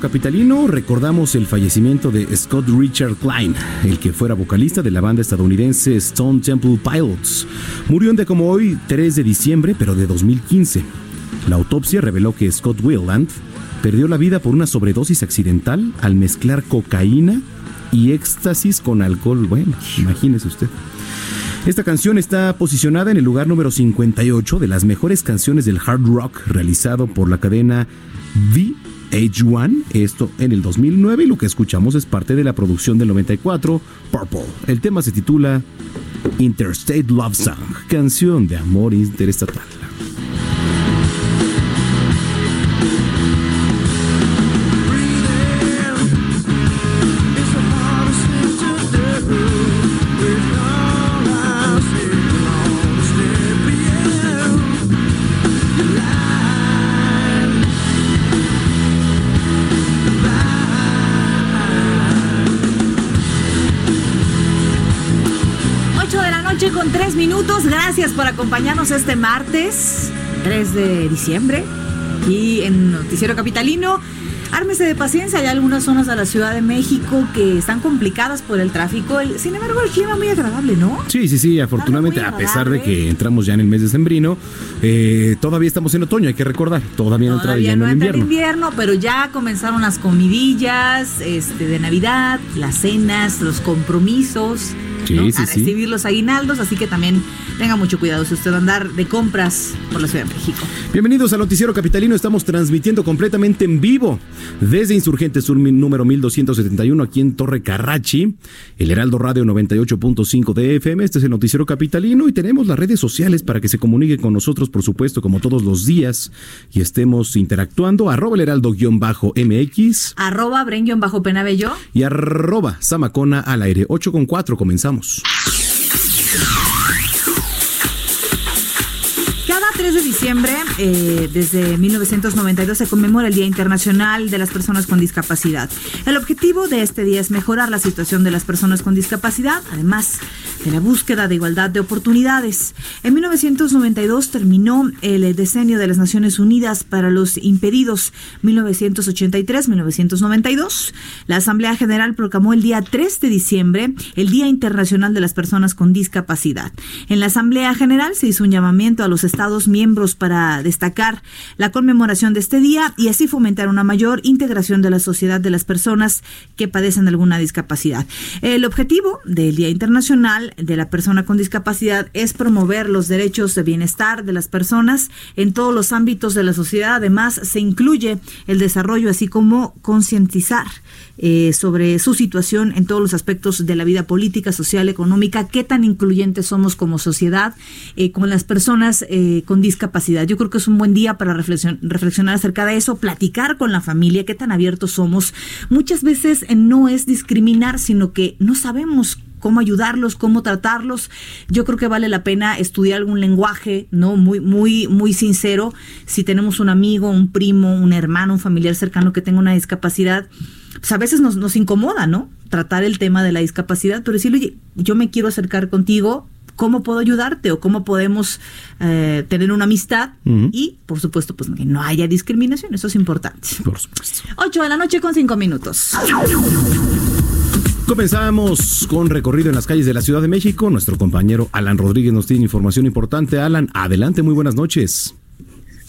Capitalino recordamos el fallecimiento de Scott Richard Klein, el que fuera vocalista de la banda estadounidense Stone Temple Pilots. Murió un día como hoy, 3 de diciembre, pero de 2015. La autopsia reveló que Scott Weiland perdió la vida por una sobredosis accidental al mezclar cocaína y éxtasis con alcohol. Bueno, imagínese usted. Esta canción está posicionada en el lugar número 58 de las mejores canciones del hard rock realizado por la cadena VH1, esto en el 2009 y lo que escuchamos es parte de la producción del 94, Purple. El tema se titula Interstate Love Song, canción de amor interestatal. Gracias por acompañarnos este martes 3 de diciembre. Aquí en Noticiero Capitalino. Ármese de paciencia, hay algunas zonas de la Ciudad de México que están complicadas por el tráfico. El- sin embargo, el clima muy agradable, ¿no? Sí, sí, sí, afortunadamente, a pesar de que entramos ya en el mes de sembrino, eh, todavía estamos en otoño, hay que recordar, todavía no entra Todavía lleno no el invierno. invierno, pero ya comenzaron las comidillas este, de Navidad, las cenas, los compromisos. Sí, ¿no? sí, a sí. recibir los aguinaldos, así que también tenga mucho cuidado si usted va a andar de compras por la Ciudad de México. Bienvenidos al Noticiero Capitalino, estamos transmitiendo completamente en vivo desde Insurgentes Sur número 1271 aquí en Torre Carrachi, el Heraldo Radio 98.5 de FM, este es el Noticiero Capitalino y tenemos las redes sociales para que se comunique con nosotros, por supuesto, como todos los días y estemos interactuando, arroba el heraldo-mx Arroba Brenguión bajo Penabello. y arroba Samacona al aire, 8 con 4, comenzamos. voltamos. Diciembre, eh, desde 1992, se conmemora el Día Internacional de las Personas con Discapacidad. El objetivo de este día es mejorar la situación de las personas con discapacidad, además de la búsqueda de igualdad de oportunidades. En 1992 terminó el decenio de las Naciones Unidas para los Impedidos, 1983-1992. La Asamblea General proclamó el día 3 de diciembre el Día Internacional de las Personas con Discapacidad. En la Asamblea General se hizo un llamamiento a los Estados miembros para destacar la conmemoración de este día y así fomentar una mayor integración de la sociedad de las personas que padecen alguna discapacidad. El objetivo del Día Internacional de la Persona con Discapacidad es promover los derechos de bienestar de las personas en todos los ámbitos de la sociedad. Además, se incluye el desarrollo así como concientizar eh, sobre su situación en todos los aspectos de la vida política, social, económica, qué tan incluyentes somos como sociedad eh, con las personas eh, con discapacidad. Yo creo que es un buen día para reflexionar acerca de eso, platicar con la familia, qué tan abiertos somos. Muchas veces no es discriminar, sino que no sabemos cómo ayudarlos, cómo tratarlos. Yo creo que vale la pena estudiar algún lenguaje, ¿no? Muy, muy, muy sincero. Si tenemos un amigo, un primo, un hermano, un familiar cercano que tenga una discapacidad, pues a veces nos, nos incomoda, ¿no? Tratar el tema de la discapacidad, pero decirle, oye, yo me quiero acercar contigo, ¿cómo puedo ayudarte? O cómo podemos eh, tener una amistad y, por supuesto, pues que no haya discriminación, eso es importante. Por supuesto. 8 de la noche con 5 minutos. Comenzamos con recorrido en las calles de la Ciudad de México. Nuestro compañero Alan Rodríguez nos tiene información importante. Alan, adelante, muy buenas noches.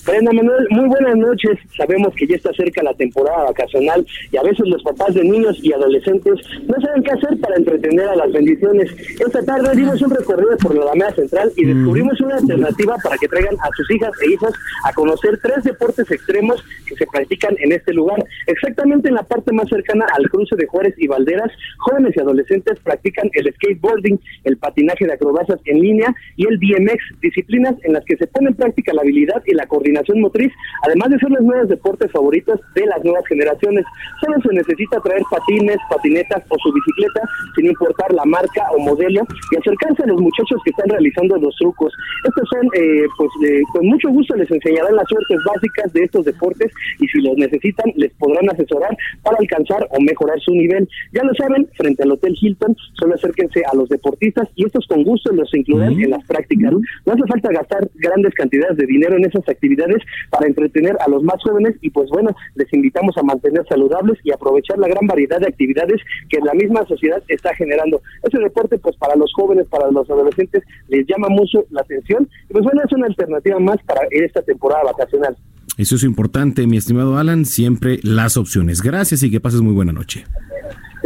Brenda Manuel, muy buenas noches. Sabemos que ya está cerca la temporada vacacional y a veces los papás de niños y adolescentes no saben qué hacer para entretener a las bendiciones. Esta tarde dimos un recorrido por la Alameda Central y descubrimos una alternativa para que traigan a sus hijas e hijos a conocer tres deportes extremos que se practican en este lugar. Exactamente en la parte más cercana al cruce de Juárez y Valderas, jóvenes y adolescentes practican el skateboarding, el patinaje de acrobacias en línea y el BMX, disciplinas en las que se pone en práctica la habilidad y la coordinación motriz, además de ser los nuevos deportes favoritos de las nuevas generaciones. Solo se necesita traer patines, patinetas o su bicicleta, sin importar la marca o modelo, y acercarse a los muchachos que están realizando los trucos. Estos son, eh, pues, con mucho gusto les enseñarán las suertes básicas de estos deportes y si los necesitan, les podrán asesorar para alcanzar o mejorar su nivel. Ya lo saben, frente al Hotel Hilton, solo acérquense a los deportistas y estos con gusto los incluirán en las prácticas. No hace falta gastar grandes cantidades de dinero en esas actividades para entretener a los más jóvenes y pues bueno, les invitamos a mantener saludables y aprovechar la gran variedad de actividades que la misma sociedad está generando. Ese deporte pues para los jóvenes, para los adolescentes les llama mucho la atención y pues bueno, es una alternativa más para esta temporada vacacional. Eso es importante, mi estimado Alan, siempre las opciones. Gracias y que pases muy buena noche.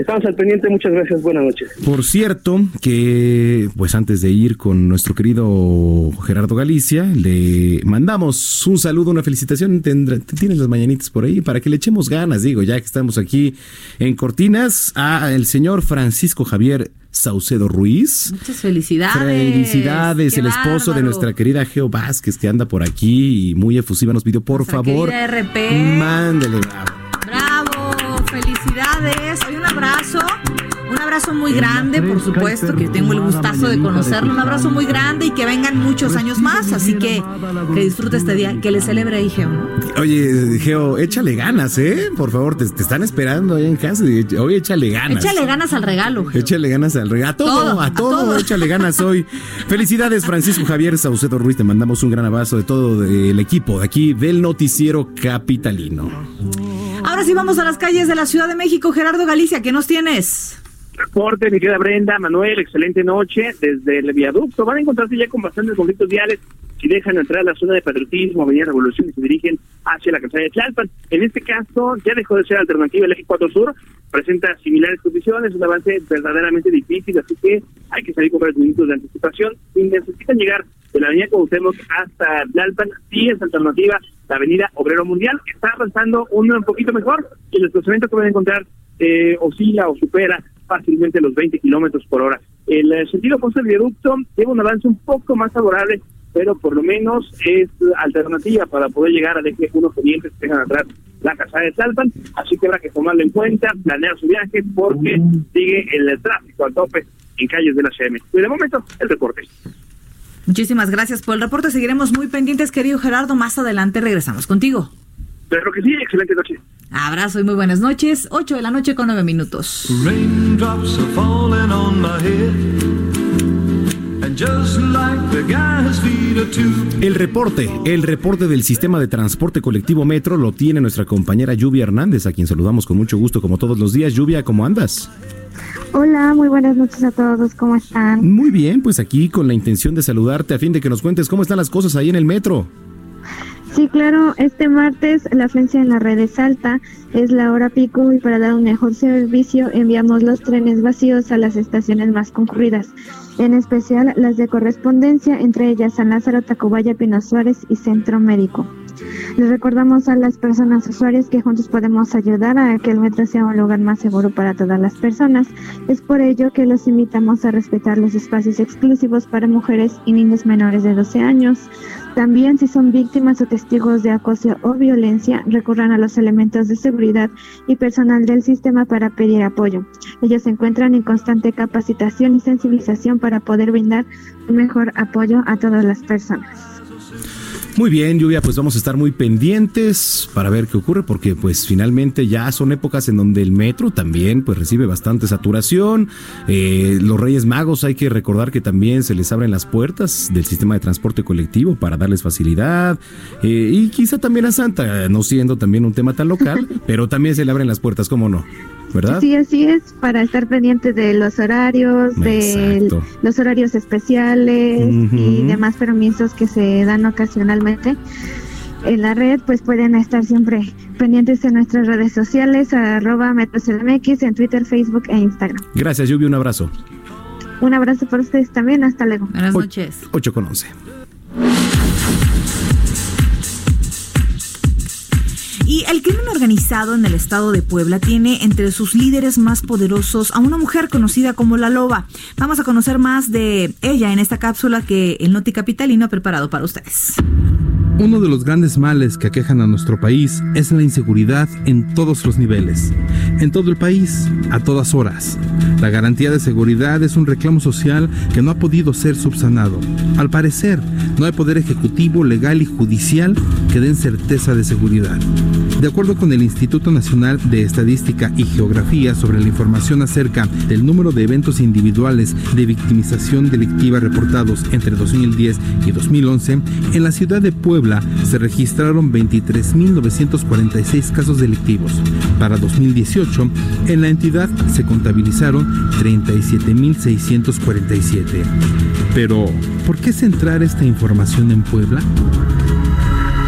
Estamos al pendiente, muchas gracias, buenas noches. Por cierto, que pues antes de ir con nuestro querido Gerardo Galicia, le mandamos un saludo, una felicitación, tendrá, tienes las mañanitas por ahí, para que le echemos ganas, digo, ya que estamos aquí en Cortinas, a el señor Francisco Javier Saucedo Ruiz. Muchas felicidades. Felicidades, el esposo de nuestra querida Geo Vázquez, que anda por aquí y muy efusiva nos pidió, por favor, RP. mándele. Bravo, felicidades. Hoy un abrazo. Un abrazo muy grande, por supuesto, que tengo el gustazo de conocerlo. Un abrazo muy grande y que vengan muchos años más. Así que que disfrute este día, que le celebre ahí, Geo. Oye, Geo, échale ganas, ¿eh? Por favor, te, están esperando ahí en casa. Hoy échale ganas. Échale ganas al regalo. Geo. Échale ganas al regalo. A todo, a todo, échale ganas hoy. Felicidades, Francisco Javier Saucedo Ruiz. Te mandamos un gran abrazo de todo el equipo de aquí del Noticiero Capitalino. Ahora vamos a las calles de la Ciudad de México. Gerardo Galicia, ¿qué nos tienes? Reporte, mi querida Brenda, Manuel, excelente noche desde el viaducto. Van a encontrarse ya con bastantes conflictos viales si dejan entrar a la zona de patriotismo, Avenida Revolución y se dirigen hacia la calzada de Tlalpan. En este caso, ya dejó de ser alternativa el eje 4 Sur, presenta similares condiciones, un avance verdaderamente difícil, así que hay que salir con varios minutos de anticipación. Si necesitan llegar de la avenida Cuauhtémoc hasta Tlalpan, sí es alternativa la avenida Obrero Mundial, está avanzando un, un poquito mejor y el desplazamiento que van a encontrar eh, oscila o supera fácilmente los 20 kilómetros por hora. El eh, sentido opuesto del viaducto tiene un avance un poco más favorable, pero por lo menos es alternativa para poder llegar al eje unos pendientes que dejan atrás la casa de Salpan, así que habrá que tomarlo en cuenta, planear su viaje, porque sigue el tráfico al tope en calles de la CM. Y de momento, el reporte. Muchísimas gracias por el reporte. Seguiremos muy pendientes, querido Gerardo. Más adelante regresamos contigo. Claro que sí, excelente noche. Abrazo y muy buenas noches. 8 de la noche con 9 minutos. El reporte, el reporte del sistema de transporte colectivo Metro lo tiene nuestra compañera Lluvia Hernández, a quien saludamos con mucho gusto como todos los días. Lluvia, ¿cómo andas? Hola, muy buenas noches a todos, ¿cómo están? Muy bien, pues aquí con la intención de saludarte a fin de que nos cuentes cómo están las cosas ahí en el metro. Sí, claro, este martes la afluencia en la red es alta, es la hora pico y para dar un mejor servicio enviamos los trenes vacíos a las estaciones más concurridas, en especial las de correspondencia, entre ellas San Lázaro, Tacubaya, Pino Suárez y Centro Médico. Les recordamos a las personas usuarias que juntos podemos ayudar a que el metro sea un lugar más seguro para todas las personas. Es por ello que los invitamos a respetar los espacios exclusivos para mujeres y niños menores de 12 años. También si son víctimas o testigos de acoso o violencia, recurran a los elementos de seguridad y personal del sistema para pedir apoyo. Ellos se encuentran en constante capacitación y sensibilización para poder brindar un mejor apoyo a todas las personas. Muy bien, Lluvia, pues vamos a estar muy pendientes para ver qué ocurre, porque pues finalmente ya son épocas en donde el metro también pues recibe bastante saturación. Eh, los Reyes Magos hay que recordar que también se les abren las puertas del sistema de transporte colectivo para darles facilidad. Eh, y quizá también a Santa, no siendo también un tema tan local, pero también se le abren las puertas, ¿cómo no? ¿Verdad? Sí, así es, para estar pendiente de los horarios, de los horarios especiales y demás permisos que se dan ocasionalmente en la red, pues pueden estar siempre pendientes en nuestras redes sociales, arroba MetroCDMX, en Twitter, Facebook e Instagram. Gracias, Yubi, un abrazo. Un abrazo para ustedes también, hasta luego. Buenas noches. 8 con 11. Y el crimen organizado en el estado de Puebla tiene entre sus líderes más poderosos a una mujer conocida como La Loba. Vamos a conocer más de ella en esta cápsula que el Noti Capitalino ha preparado para ustedes. Uno de los grandes males que aquejan a nuestro país es la inseguridad en todos los niveles, en todo el país, a todas horas. La garantía de seguridad es un reclamo social que no ha podido ser subsanado. Al parecer, no hay poder ejecutivo, legal y judicial que den certeza de seguridad. De acuerdo con el Instituto Nacional de Estadística y Geografía sobre la información acerca del número de eventos individuales de victimización delictiva reportados entre 2010 y 2011, en la ciudad de Puebla se registraron 23.946 casos delictivos. Para 2018, en la entidad se contabilizaron 37.647. Pero, ¿por qué centrar esta información en Puebla?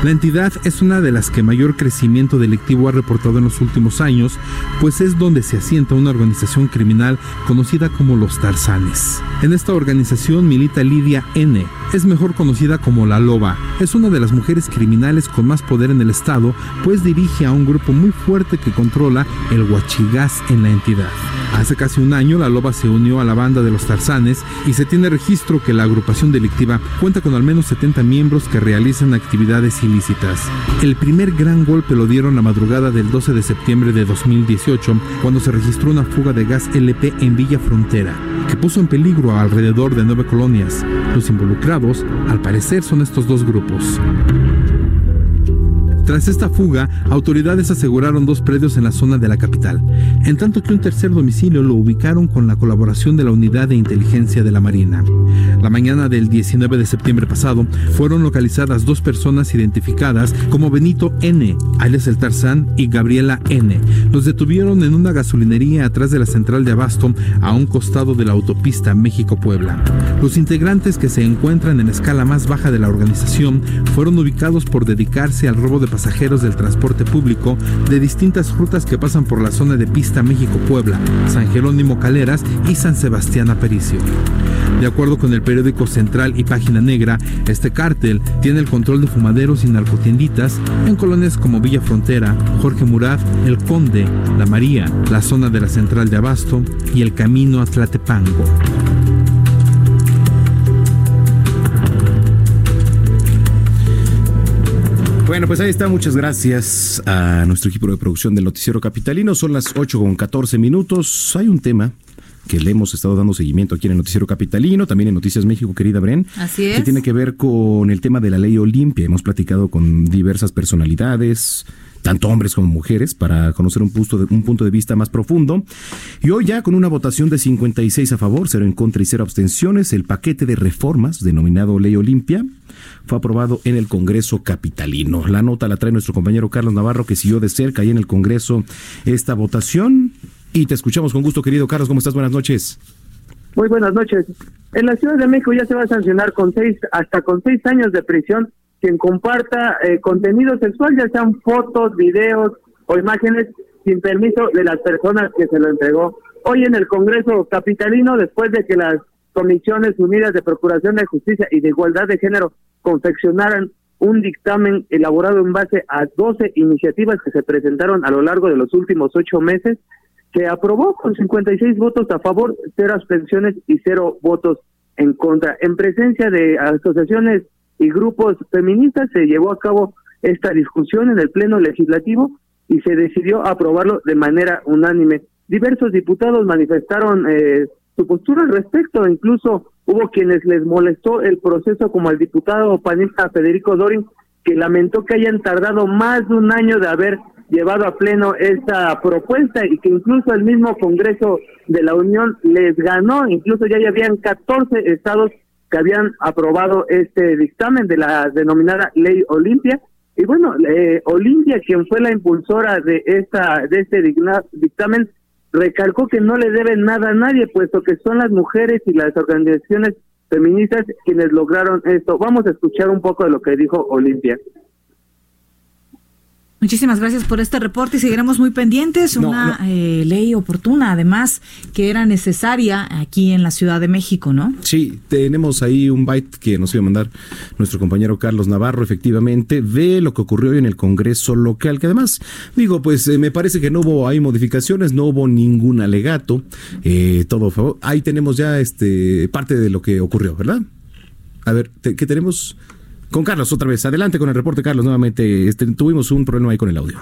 La entidad es una de las que mayor crecimiento delictivo ha reportado en los últimos años, pues es donde se asienta una organización criminal conocida como los Tarzanes. En esta organización milita Lidia N., es mejor conocida como La Loba. Es una de las mujeres criminales con más poder en el estado, pues dirige a un grupo muy fuerte que controla el huachigás en la entidad. Hace casi un año la Loba se unió a la banda de los Tarzanes y se tiene registro que la agrupación delictiva cuenta con al menos 70 miembros que realizan actividades ilícitas. El primer gran golpe lo dieron la madrugada del 12 de septiembre de 2018 cuando se registró una fuga de gas LP en Villa Frontera que puso en peligro a alrededor de nueve colonias. Los involucrados, al parecer, son estos dos grupos. Tras esta fuga, autoridades aseguraron dos predios en la zona de la capital, en tanto que un tercer domicilio lo ubicaron con la colaboración de la Unidad de Inteligencia de la Marina. La mañana del 19 de septiembre pasado fueron localizadas dos personas identificadas como Benito N., alias el Tarzán, y Gabriela N. Los detuvieron en una gasolinería atrás de la central de Abasto, a un costado de la autopista México-Puebla. Los integrantes que se encuentran en la escala más baja de la organización fueron ubicados por dedicarse al robo de pasajeros del transporte público de distintas rutas que pasan por la zona de pista México-Puebla, San Jerónimo Caleras y San Sebastián Aparicio. De acuerdo con el periódico Central y Página Negra, este cártel tiene el control de fumaderos y narcotienditas en colonias como Villa Frontera, Jorge Murat, El Conde, La María, la zona de la Central de Abasto y el Camino a Tlatepango. Bueno, pues ahí está. Muchas gracias a nuestro equipo de producción del Noticiero Capitalino. Son las 8 con 14 minutos. Hay un tema que le hemos estado dando seguimiento aquí en el Noticiero Capitalino, también en Noticias México, querida Bren. Así es. Que tiene que ver con el tema de la ley Olimpia. Hemos platicado con diversas personalidades, tanto hombres como mujeres, para conocer un punto, de, un punto de vista más profundo. Y hoy ya con una votación de 56 a favor, 0 en contra y 0 abstenciones, el paquete de reformas denominado Ley Olimpia fue aprobado en el Congreso Capitalino. La nota la trae nuestro compañero Carlos Navarro, que siguió de cerca ahí en el Congreso esta votación. Y te escuchamos con gusto, querido Carlos. ¿Cómo estás? Buenas noches. Muy buenas noches. En la Ciudad de México ya se va a sancionar con seis, hasta con seis años de prisión quien comparta eh, contenido sexual, ya sean fotos, videos o imágenes sin permiso de las personas que se lo entregó. Hoy en el Congreso Capitalino, después de que las Comisiones Unidas de Procuración de Justicia y de Igualdad de Género confeccionaran un dictamen elaborado en base a 12 iniciativas que se presentaron a lo largo de los últimos ocho meses, que aprobó con 56 votos a favor, cero abstenciones y cero votos en contra. En presencia de asociaciones y grupos feministas se llevó a cabo esta discusión en el Pleno Legislativo y se decidió aprobarlo de manera unánime. Diversos diputados manifestaron eh, su postura al respecto, incluso hubo quienes les molestó el proceso como el diputado panista Federico Dorin, que lamentó que hayan tardado más de un año de haber llevado a pleno esta propuesta y que incluso el mismo Congreso de la Unión les ganó, incluso ya habían 14 estados que habían aprobado este dictamen de la denominada Ley Olimpia. Y bueno, eh, Olimpia, quien fue la impulsora de esta de este dictamen, recalcó que no le deben nada a nadie, puesto que son las mujeres y las organizaciones feministas quienes lograron esto. Vamos a escuchar un poco de lo que dijo Olimpia. Muchísimas gracias por este reporte y seguiremos muy pendientes. una eh, ley oportuna, además, que era necesaria aquí en la Ciudad de México, ¿no? Sí, tenemos ahí un byte que nos iba a mandar nuestro compañero Carlos Navarro, efectivamente, de lo que ocurrió hoy en el Congreso local, que además, digo, pues eh, me parece que no hubo ahí modificaciones, no hubo ningún alegato, eh, todo favor. Ahí tenemos ya este parte de lo que ocurrió, ¿verdad? A ver, ¿qué tenemos? Con Carlos, otra vez. Adelante con el reporte, Carlos. Nuevamente, este, tuvimos un problema ahí con el audio.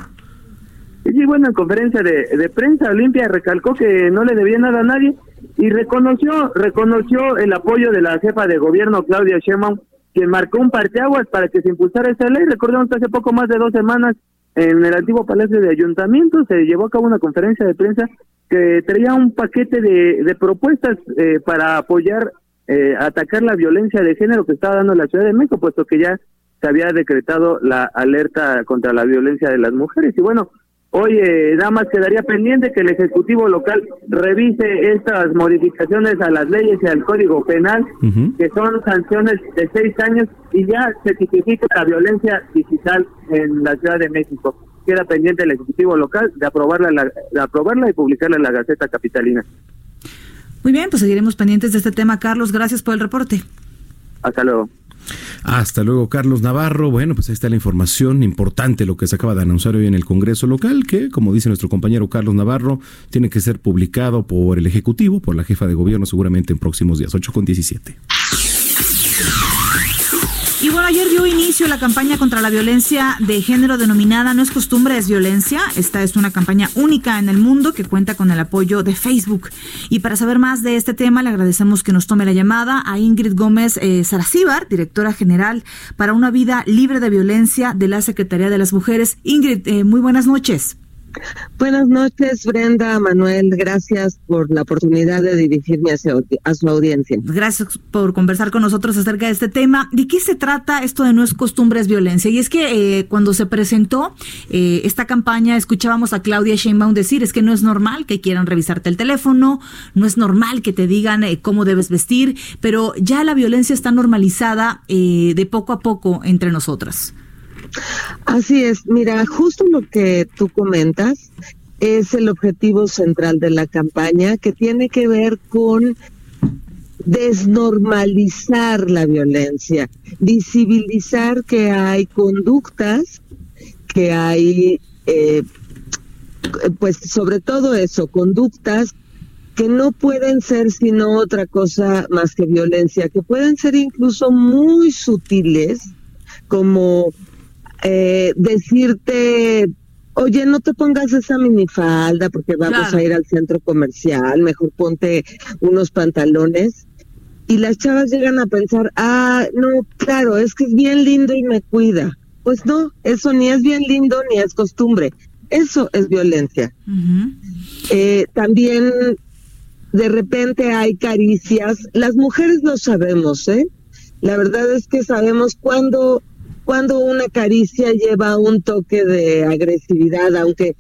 Sí, bueno, en conferencia de, prensa, Olimpia recalcó que no le debía nada a nadie y reconoció reconoció el apoyo de la jefa de gobierno, Claudia Sheinbaum, quien marcó un parteaguas para que se impulsara esa ley. Recordemos que hace poco más de dos semanas en el antiguo Palacio de Ayuntamiento se llevó a cabo una conferencia de prensa que traía un paquete de, de propuestas eh, para apoyar eh, atacar la violencia de género que estaba dando la Ciudad de México, puesto que ya se había decretado la alerta contra la violencia de las mujeres. Y bueno, hoy eh, nada más quedaría pendiente que el Ejecutivo local revise estas modificaciones a las leyes y al Código Penal, que son sanciones de seis años, y ya se tipifica la violencia digital en la Ciudad de México. Queda pendiente el Ejecutivo local de aprobarla, de aprobarla y publicarla en la Gaceta Capitalina. Muy bien, pues seguiremos pendientes de este tema. Carlos, gracias por el reporte. Hasta luego. Hasta luego, Carlos Navarro. Bueno, pues ahí está la información importante, lo que se acaba de anunciar hoy en el Congreso local, que, como dice nuestro compañero Carlos Navarro, tiene que ser publicado por el Ejecutivo, por la jefa de gobierno, seguramente en próximos días, 8 con 17. Ayer dio inicio la campaña contra la violencia de género denominada No es costumbre, es violencia. Esta es una campaña única en el mundo que cuenta con el apoyo de Facebook. Y para saber más de este tema, le agradecemos que nos tome la llamada a Ingrid Gómez eh, directora general para una vida libre de violencia de la Secretaría de las Mujeres. Ingrid, eh, muy buenas noches. Buenas noches, Brenda, Manuel. Gracias por la oportunidad de dirigirme hacia, a su audiencia. Gracias por conversar con nosotros acerca de este tema. ¿De qué se trata esto de No es costumbres violencia? Y es que eh, cuando se presentó eh, esta campaña, escuchábamos a Claudia Sheinbaum decir, es que no es normal que quieran revisarte el teléfono, no es normal que te digan eh, cómo debes vestir, pero ya la violencia está normalizada de poco a poco entre nosotras. Así es, mira, justo lo que tú comentas es el objetivo central de la campaña que tiene que ver con desnormalizar la violencia, visibilizar que hay conductas, que hay, eh, pues sobre todo eso, conductas que no pueden ser sino otra cosa más que violencia, que pueden ser incluso muy sutiles, como eh, decirte, oye, no te pongas esa minifalda porque vamos a ir al centro comercial, mejor ponte unos pantalones. Y las chavas llegan a pensar, ah, no, claro, es que es bien lindo y me cuida. Pues no, eso ni es bien lindo ni es costumbre. Eso es violencia. eh, también de repente hay caricias. Las mujeres lo sabemos, ¿eh? La verdad es que sabemos cuándo cuando una caricia lleva un toque de agresividad, aunque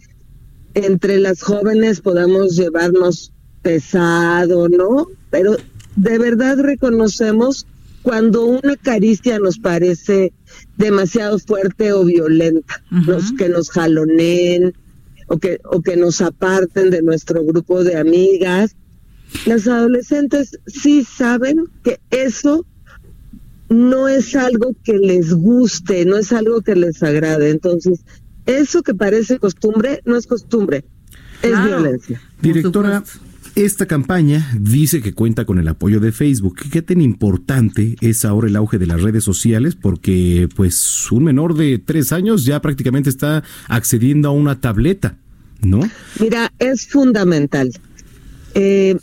entre las jóvenes podamos llevarnos pesado, ¿no? Pero de verdad reconocemos cuando una caricia nos parece demasiado fuerte o violenta, los que nos jaloneen o que, o que nos aparten de nuestro grupo de amigas. Las adolescentes sí saben que eso no es algo que les guste, no es algo que les agrade. Entonces, eso que parece costumbre no es costumbre, es violencia. Directora, esta campaña dice que cuenta con el apoyo de Facebook. ¿Qué tan importante es ahora el auge de las redes sociales? Porque pues un menor de tres años ya prácticamente está accediendo a una tableta, ¿no? Mira, es fundamental. Eh,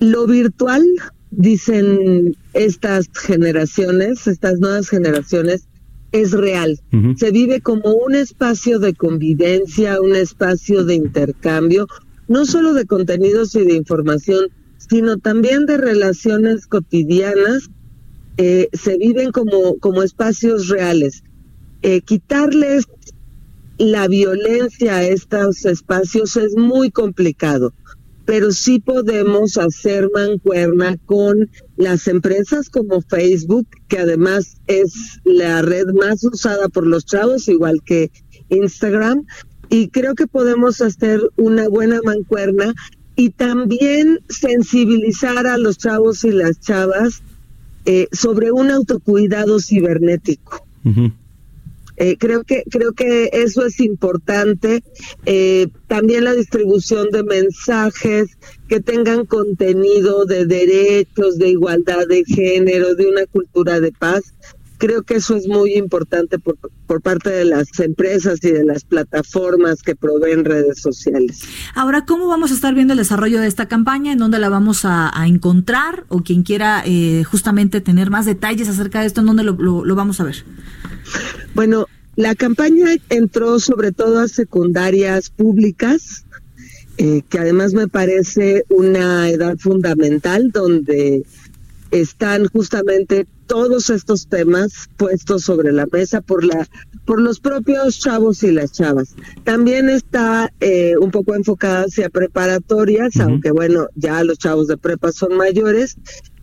lo virtual, dicen estas generaciones, estas nuevas generaciones, es real. Se vive como un espacio de convivencia, un espacio de intercambio, no solo de contenidos y de información, sino también de relaciones cotidianas, eh, se viven como, como espacios reales. Eh, quitarles la violencia a estos espacios es muy complicado, pero sí podemos hacer mancuerna con las empresas como Facebook, que además es la red más usada por los chavos, igual que Instagram, y creo que podemos hacer una buena mancuerna y también sensibilizar a los chavos y las chavas eh, sobre un autocuidado cibernético. Eh, creo que creo que eso es importante. Eh, también la distribución de mensajes que tengan contenido de derechos, de igualdad de género, de una cultura de paz. Creo que eso es muy importante por, por parte de las empresas y de las plataformas que proveen redes sociales. Ahora, ¿cómo vamos a estar viendo el desarrollo de esta campaña? ¿En dónde la vamos a, encontrar? O quien quiera eh, justamente tener más detalles acerca de esto, ¿en dónde lo, lo vamos a ver? Bueno, la campaña entró sobre todo a secundarias públicas, eh, que además me parece una edad fundamental donde están justamente todos estos temas puestos sobre la mesa por la por los propios chavos y las chavas. También está eh, un poco enfocada hacia preparatorias, aunque bueno, ya los chavos de prepa son mayores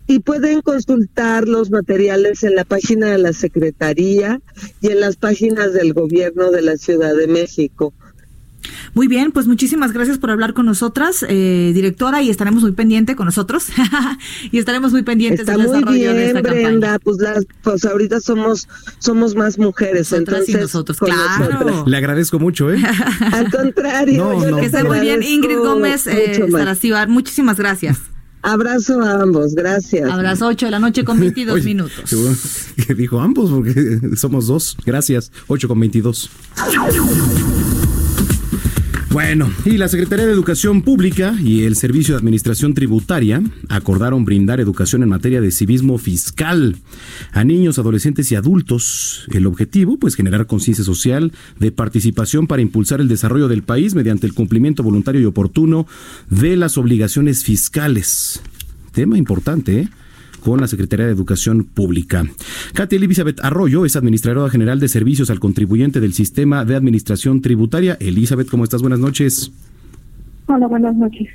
y pueden consultar los materiales en la página de la Secretaría y en las páginas del Gobierno de la Ciudad de México. Muy bien, pues muchísimas gracias por hablar con nosotras, eh, directora, y estaremos muy pendientes con nosotros y estaremos muy pendientes del desarrollo de esta Brenda, Pues, las, pues ahorita somos somos más mujeres, entonces nosotros, claro. Le agradezco mucho, ¿eh? Al contrario, que esté muy bien, Ingrid Gómez eh, muchísimas gracias. Abrazo a ambos, gracias. Abrazo 8 de la noche con 22 minutos. Que dijo ambos porque somos dos. Gracias, 8 con 22. Bueno, y la Secretaría de Educación Pública y el Servicio de Administración Tributaria acordaron brindar educación en materia de civismo fiscal a niños, adolescentes y adultos. El objetivo, pues, generar conciencia social de participación para impulsar el desarrollo del país mediante el cumplimiento voluntario y oportuno de las obligaciones fiscales. Tema importante, ¿eh? Con la Secretaría de Educación Pública. Katia Elizabeth Arroyo es administradora general de servicios al contribuyente del sistema de administración tributaria. Elizabeth, ¿cómo estás? Buenas noches. Hola, buenas noches.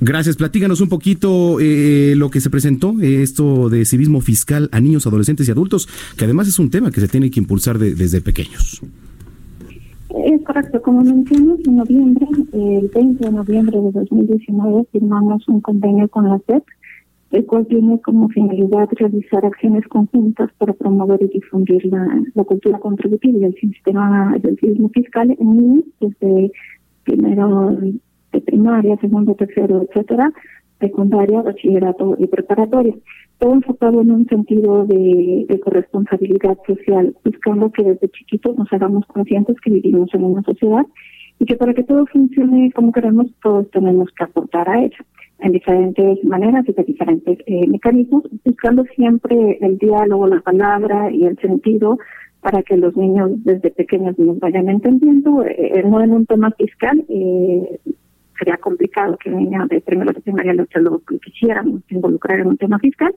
Gracias. Platíganos un poquito eh, lo que se presentó, eh, esto de civismo fiscal a niños, adolescentes y adultos, que además es un tema que se tiene que impulsar desde pequeños. Es correcto, como mencionas, en noviembre, el 20 de noviembre de 2019, firmamos un convenio con la SEP el cual tiene como finalidad realizar acciones conjuntas para promover y difundir la, cultura contributiva y el sistema del civismo fiscal en niños desde primero de primaria, segundo, tercero, etcétera, secundaria, bachillerato y preparatoria. Todo enfocado en un sentido de, de corresponsabilidad social, buscando que desde chiquitos nos hagamos conscientes que vivimos en una sociedad y que para que todo funcione como queremos, todos tenemos que aportar a ella en diferentes maneras y de diferentes eh, mecanismos, buscando siempre el diálogo, la palabra y el sentido para que los niños desde pequeños nos vayan entendiendo, eh, no en un tema fiscal, eh, sería complicado que un niño de primero de primaria lo quisiéramos involucrar en un tema fiscal,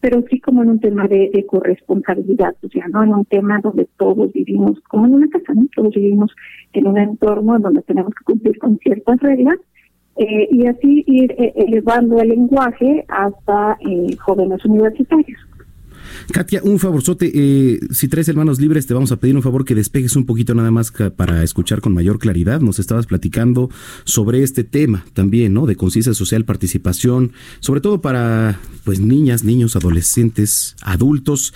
pero sí como en un tema de, de, corresponsabilidad, o sea, no en un tema donde todos vivimos como en una casa, ¿no? todos vivimos en un entorno donde tenemos que cumplir con ciertas reglas eh, y así ir eh, elevando el lenguaje hasta eh, jóvenes universitarios. Katia, un favorzote, eh, si traes hermanos libres, te vamos a pedir un favor que despejes un poquito nada más para escuchar con mayor claridad. Nos estabas platicando sobre este tema también, ¿no? De conciencia social, participación, sobre todo para pues niñas, niños, adolescentes, adultos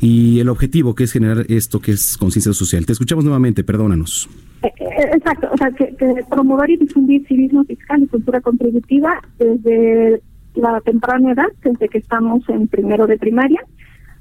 y el objetivo que es generar esto que es conciencia social. Te escuchamos nuevamente, perdónanos. Eh, eh, exacto, o sea, que, promover y difundir civismo fiscal y cultura contributiva desde la temprana edad, desde que estamos en primero de primaria,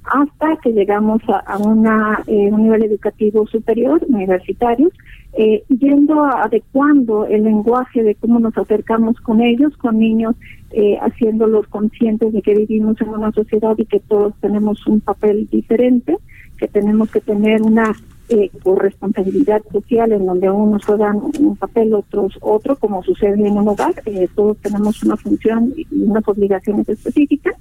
hasta que llegamos a, una, eh, un nivel educativo superior, universitario, eh, yendo adecuando el lenguaje de cómo nos acercamos con ellos, con niños, eh, haciéndolos conscientes de que vivimos en una sociedad y que todos tenemos un papel diferente, que tenemos que tener una eh, corresponsabilidad social en donde unos juegan un papel, otros otro, como sucede en un hogar, eh, todos tenemos una función y unas obligaciones específicas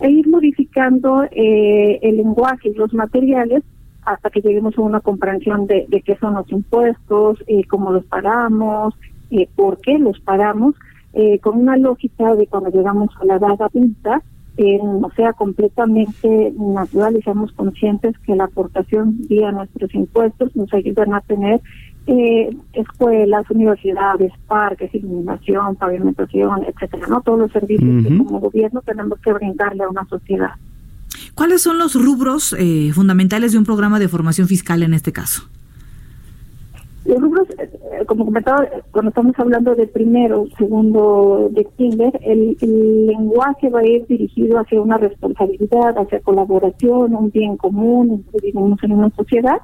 e ir modificando eh, el lenguaje y los materiales hasta que lleguemos a una comprensión de, de qué son los impuestos, eh, cómo los pagamos, eh, por qué los pagamos, eh, con una lógica de cuando llegamos a la edad adulta, eh, no sea completamente natural y seamos conscientes que la aportación vía nuestros impuestos nos ayudan a tener eh, escuelas, universidades, parques, iluminación, pavimentación, etcétera, ¿no? Todos los servicios que como gobierno tenemos que brindarle a una sociedad. ¿Cuáles son los rubros eh, fundamentales de un programa de formación fiscal en este caso? Los rubros, eh, como comentaba, cuando estamos hablando de primero, segundo de kinder, el, el, lenguaje va a ir dirigido hacia una responsabilidad, hacia colaboración, un bien común, vivimos en una sociedad,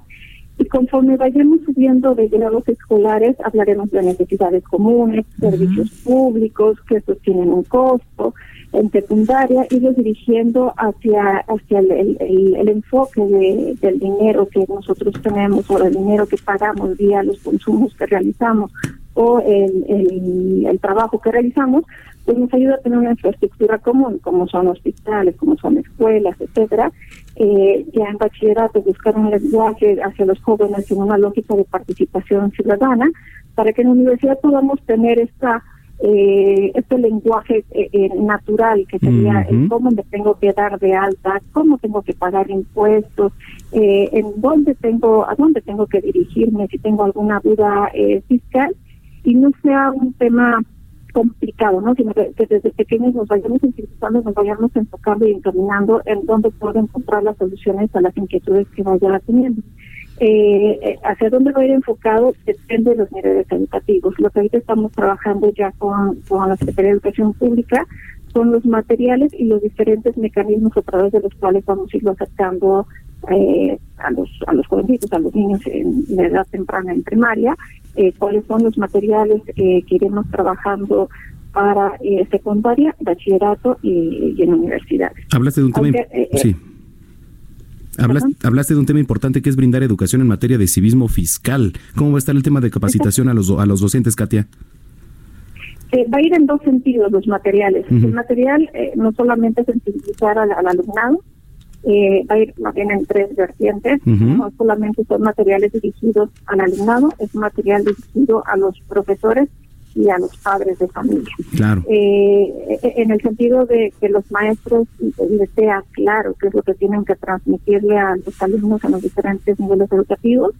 y conforme vayamos subiendo de grados escolares, hablaremos de necesidades comunes, servicios públicos, que estos tienen un costo, en secundaria, irlos dirigiendo hacia hacia el, el, enfoque de, del dinero que nosotros tenemos o el dinero que pagamos vía los consumos que realizamos o el, el, el trabajo que realizamos, pues nos ayuda a tener una infraestructura común, como son hospitales, como son escuelas, etcétera, eh, ya en bachillerato buscar un lenguaje hacia los jóvenes en una lógica de participación ciudadana, para que en la universidad podamos tener esta eh, este lenguaje eh, eh, natural que sería cómo me tengo que dar de alta, cómo tengo que pagar impuestos, eh, en dónde tengo, a dónde tengo que dirigirme si tengo alguna duda eh, fiscal. Y no sea un tema complicado, ¿no? Sino que, desde pequeños nos vayamos sensibilizando, nos vayamos enfocando y encaminando en dónde puedo encontrar las soluciones a las inquietudes que vaya teniendo. Eh, eh, hacia dónde va a ir enfocado depende de los niveles educativos. Lo que ahorita estamos trabajando ya con, con la Secretaría de Educación Pública son los materiales y los diferentes mecanismos a través de los cuales vamos a irlo acercando eh, a los a los jovencitos, a los niños en, en edad temprana en primaria, eh, cuáles son los materiales eh, que iremos trabajando para eh, secundaria, bachillerato y, y en universidades. Hablaste de un tema... Aunque, eh, sí. Hablaste, hablaste, de un tema importante que es brindar educación en materia de civismo fiscal. ¿Cómo va a estar el tema de capacitación a los, a los docentes, Katia? Eh, va a ir en dos sentidos los materiales. Uh -huh. El material eh, no solamente sensibilizar al, al alumnado, eh, va a ir más bien en tres vertientes. Uh -huh. No solamente son materiales dirigidos al alumnado, es material dirigido a los profesores y a los padres de familia. Claro. Eh, en el sentido de que los maestros les sea claro qué es lo que tienen que transmitirle a los alumnos en los diferentes niveles educativos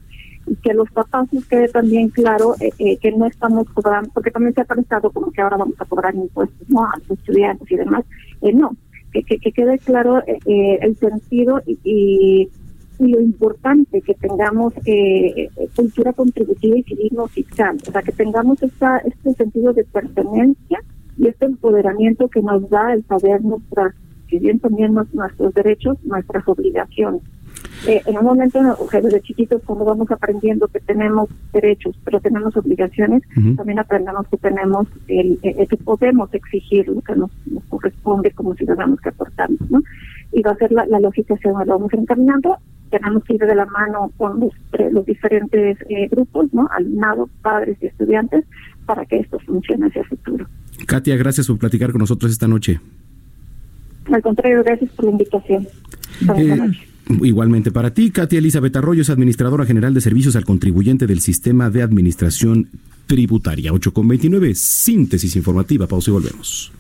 y que los papás nos quede también claro eh, eh, que no estamos cobrando, porque también se ha pensado como que ahora vamos a cobrar impuestos ¿no? a los estudiantes y demás. Eh, no, que, que, que, quede claro eh, el sentido y, y lo importante que tengamos eh, cultura contributiva y civismo fiscal, o sea, que tengamos esta, este sentido de pertenencia y este empoderamiento que nos da el saber nuestras, si bien también nuestros derechos, nuestras obligaciones. Eh, en un momento, desde chiquitos, cuando vamos aprendiendo que tenemos derechos, pero tenemos obligaciones, uh -huh. también aprendemos que tenemos, el, el, que podemos exigir lo que nos, nos corresponde como ciudadanos que aportamos, ¿no? Y va a ser la, la lógica hacia donde vamos encaminando tenemos que ir de la mano con los, los diferentes eh, grupos, ¿no? Alumnado, padres y estudiantes, para que esto funcione hacia el futuro. Katia, gracias por platicar con nosotros esta noche. Al contrario, gracias por la invitación. Eh, igualmente para ti, Katia Elizabeth Arroyo es administradora general de servicios al contribuyente del sistema de administración tributaria. 8 con 29, síntesis informativa. Pausa y volvemos.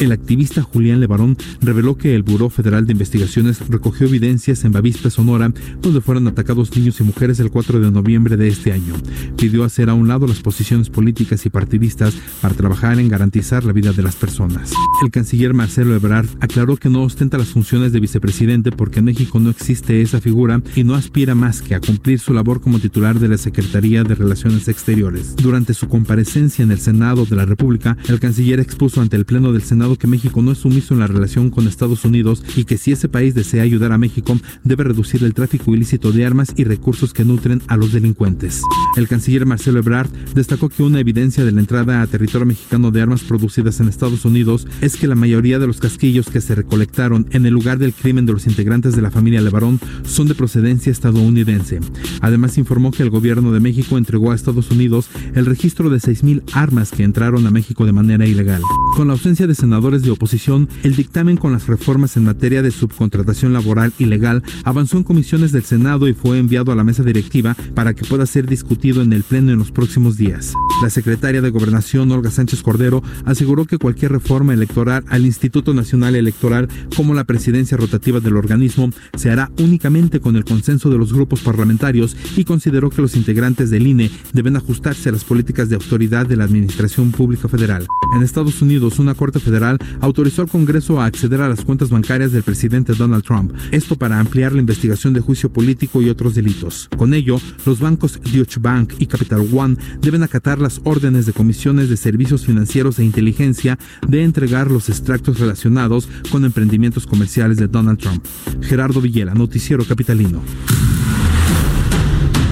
El activista Julián Levarón reveló que el Buró Federal de Investigaciones recogió evidencias en Bavispe, Sonora, donde fueron atacados niños y mujeres el 4 de noviembre de este año. Pidió hacer a un lado las posiciones políticas y partidistas para trabajar en garantizar la vida de las personas. El canciller Marcelo Ebrard aclaró que no ostenta las funciones de vicepresidente porque en México no existe esa figura y no aspira más que a cumplir su labor como titular de la Secretaría de Relaciones Exteriores. Durante su comparecencia en el Senado de la República, el canciller expuso ante el Pleno del Senado que México no es sumiso en la relación con Estados Unidos y que si ese país desea ayudar a México, debe reducir el tráfico ilícito de armas y recursos que nutren a los delincuentes. El canciller Marcelo Ebrard destacó que una evidencia de la entrada a territorio mexicano de armas producidas en Estados Unidos es que la mayoría de los casquillos que se recolectaron en el lugar del crimen de los integrantes de la familia Levarón son de procedencia estadounidense. Además informó que el gobierno de México entregó a Estados Unidos el registro de 6.000 armas que entraron a México de manera ilegal. Con la ausencia de senadores de oposición, el dictamen con las reformas en materia de subcontratación laboral ilegal avanzó en comisiones del Senado y fue enviado a la mesa directiva para que pueda ser discutido en el Pleno en los próximos días. La secretaria de Gobernación, Olga Sánchez Cordero, aseguró que cualquier reforma electoral al Instituto Nacional Electoral como la presidencia rotativa del organismo se hará únicamente con el consenso de los grupos parlamentarios y consideró que los integrantes del INE deben ajustarse a las políticas de autoridad de la Administración Pública Federal. En Estados Unidos, una Corte Federal autorizó al Congreso a acceder a las cuentas bancarias del presidente Donald Trump, esto para ampliar la investigación de juicio político y otros delitos. Con ello, los bancos Deutsche Bank y Capital One deben acatar las órdenes de comisiones de servicios financieros e inteligencia de entregar los extractos relacionados con emprendimientos comerciales de Donald Trump. Gerardo Villela, Noticiero Capitalino.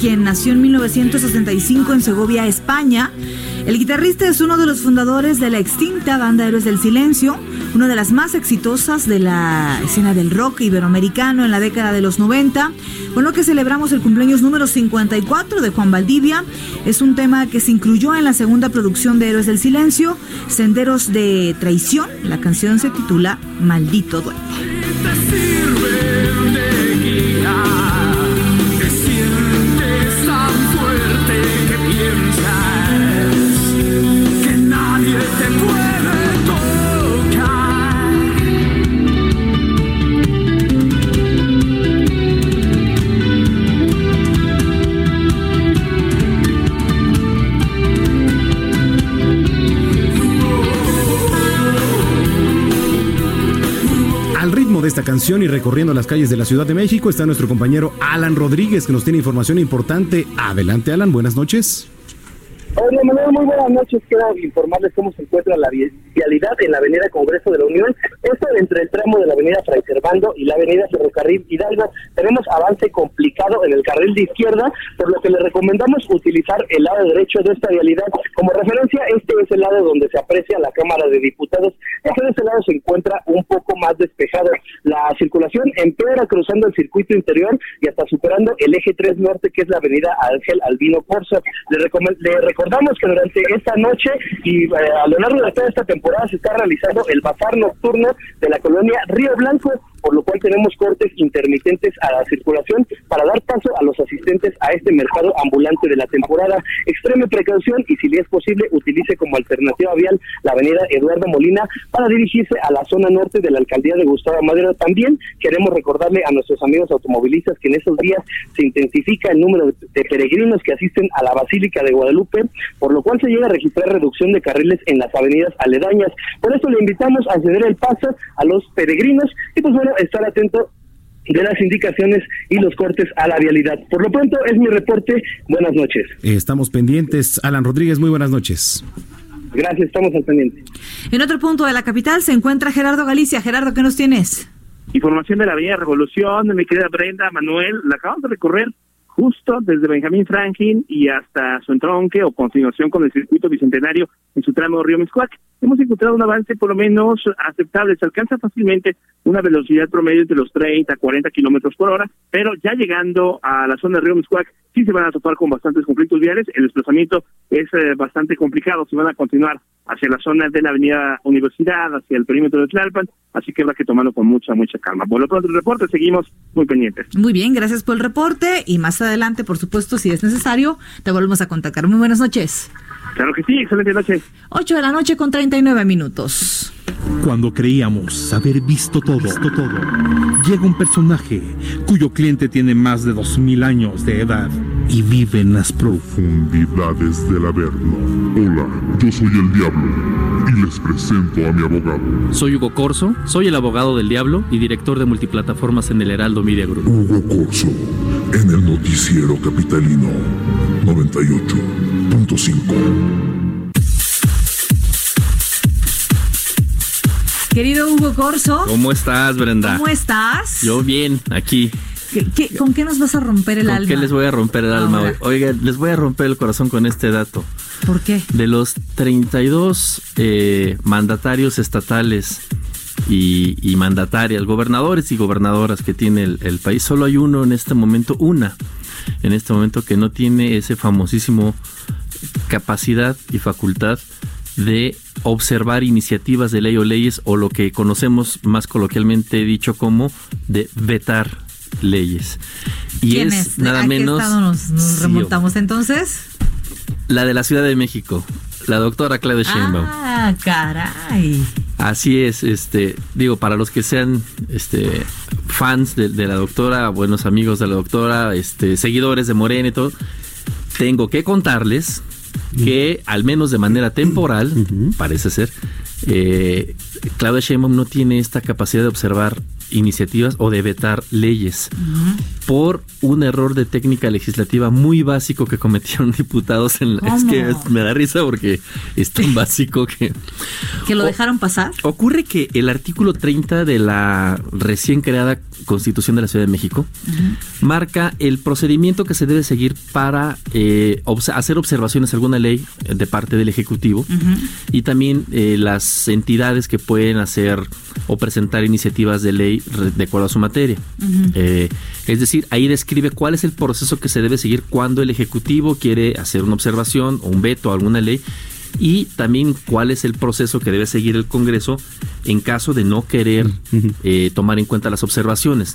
Quien nació en 1965 en Segovia, España. El guitarrista es uno de los fundadores de la extinta banda Héroes del Silencio, una de las más exitosas de la escena del rock iberoamericano en la década de los 90, con lo que celebramos el cumpleaños número 54 de Juan Valdivia. Es un tema que se incluyó en la segunda producción de Héroes del Silencio, Senderos de Traición. La canción se titula Maldito Duende. Canción y recorriendo las calles de la Ciudad de México está nuestro compañero Alan Rodríguez que nos tiene información importante. Adelante Alan, buenas noches. Hola muy buenas noches. Quiero informarles cómo se encuentra la vialidad en la avenida Congreso de la Unión. Esto entre el tramo de la avenida Fray Servando y la avenida Ferrocarril Hidalgo. Tenemos avance complicado en el carril de izquierda, por lo que le recomendamos utilizar el lado derecho de esta vialidad. Como referencia, este es el lado donde se aprecia la Cámara de Diputados. Este de este lado se encuentra un poco más despejado. La circulación empeora cruzando el circuito interior y hasta superando el eje 3 norte, que es la avenida Ángel Albino Corso. Le, le recordamos que durante esta noche y eh, a lo largo de toda esta temporada se está realizando el bazar nocturno de la colonia Río Blanco. por lo cual tenemos cortes intermitentes a la circulación para dar paso a los asistentes a este mercado ambulante de la temporada. Extreme precaución y si le es posible utilice como alternativa vial la avenida Eduardo Molina para dirigirse a la zona norte de la alcaldía de Gustavo Madero. También queremos recordarle a nuestros amigos automovilistas que en esos días se intensifica el número de, peregrinos que asisten a la Basílica de Guadalupe, por lo cual se llega a registrar reducción de carriles en las avenidas aledañas. Por eso le invitamos a ceder el paso a los peregrinos y pues bueno, estar atento de las indicaciones y los cortes a la vialidad. Por lo pronto es mi reporte. Buenas noches. Estamos pendientes. Alan Rodríguez, muy buenas noches. Gracias, estamos al pendiente. En otro punto de la capital se encuentra Gerardo Galicia. Gerardo, ¿qué nos tienes? Información de la Avenida Revolución, de mi querida Brenda, Manuel, la acabamos de recorrer justo desde Benjamín Franklin y hasta su entronque o continuación con el circuito bicentenario en su tramo Río Miscuac. Hemos encontrado un avance por lo menos aceptable. Se alcanza fácilmente una velocidad promedio de los 30 a 40 kilómetros por hora, pero ya llegando a la zona de Río Miscuac sí se van a topar con bastantes conflictos viales. El desplazamiento es eh, bastante complicado. Si van a continuar hacia la zona de la Avenida Universidad, hacia el perímetro de Tlalpan, así que habrá que tomarlo con mucha, mucha calma. Por lo pronto, el reporte, seguimos muy pendientes. Muy bien, gracias por el reporte y más adelante, por supuesto, si es necesario, te volvemos a contactar. Muy buenas noches. Claro que sí, excelente noche. 8 de la noche con 39 minutos. Cuando creíamos haber visto todo, visto todo, llega un personaje cuyo cliente tiene más de 2000 años de edad y vive en las profundidades del Averno. Hola, yo soy el Diablo y les presento a mi abogado. Soy Hugo Corso, soy el abogado del Diablo y director de multiplataformas en el Heraldo Media Group. Hugo Corso, en el noticiero capitalino 98.5. Querido Hugo Corso, ¿Cómo estás, Brenda? ¿cómo estás? Yo bien, aquí. ¿Qué- qué- con qué nos vas a romper el ¿Con alma? qué les voy a romper el alma hoy? Oiga, les voy a romper el corazón con este dato. ¿Por qué? De los 32 eh, mandatarios estatales y, y mandatarias, gobernadores y gobernadoras que tiene el, el país, solo hay uno en este momento, una, en este momento que no tiene ese famosísimo capacidad y facultad de observar iniciativas de ley o leyes o lo que conocemos más coloquialmente dicho como de vetar leyes. Y ¿Quién es, es? nada ¿A qué menos estado nos, nos sí, remontamos entonces? la de la Ciudad de México, la doctora Claudia Sheinbaum. Ah, caray. Así es, este, digo, para los que sean este fans de, de la doctora, buenos amigos de la doctora, este, seguidores de Morena y todo, tengo que contarles que al menos de manera temporal, parece ser, eh, Claudia Sheinbaum no tiene esta capacidad de observar iniciativas o de vetar leyes por un error de técnica legislativa muy básico que cometieron diputados en la- es que me da risa porque es tan básico que ¿Que lo dejaron pasar? Ocurre que el artículo 30 de la recién creada Constitución de la Ciudad de México marca el procedimiento que se debe seguir para eh, obs- hacer observaciones a alguna ley eh, de parte del Ejecutivo y también eh, las entidades que pueden hacer o presentar iniciativas de ley de acuerdo a su materia. Eh, es decir, ahí describe cuál es el proceso que se debe seguir cuando el Ejecutivo quiere hacer una observación o un veto a alguna ley y también cuál es el proceso que debe seguir el Congreso en caso de no querer eh, tomar en cuenta las observaciones.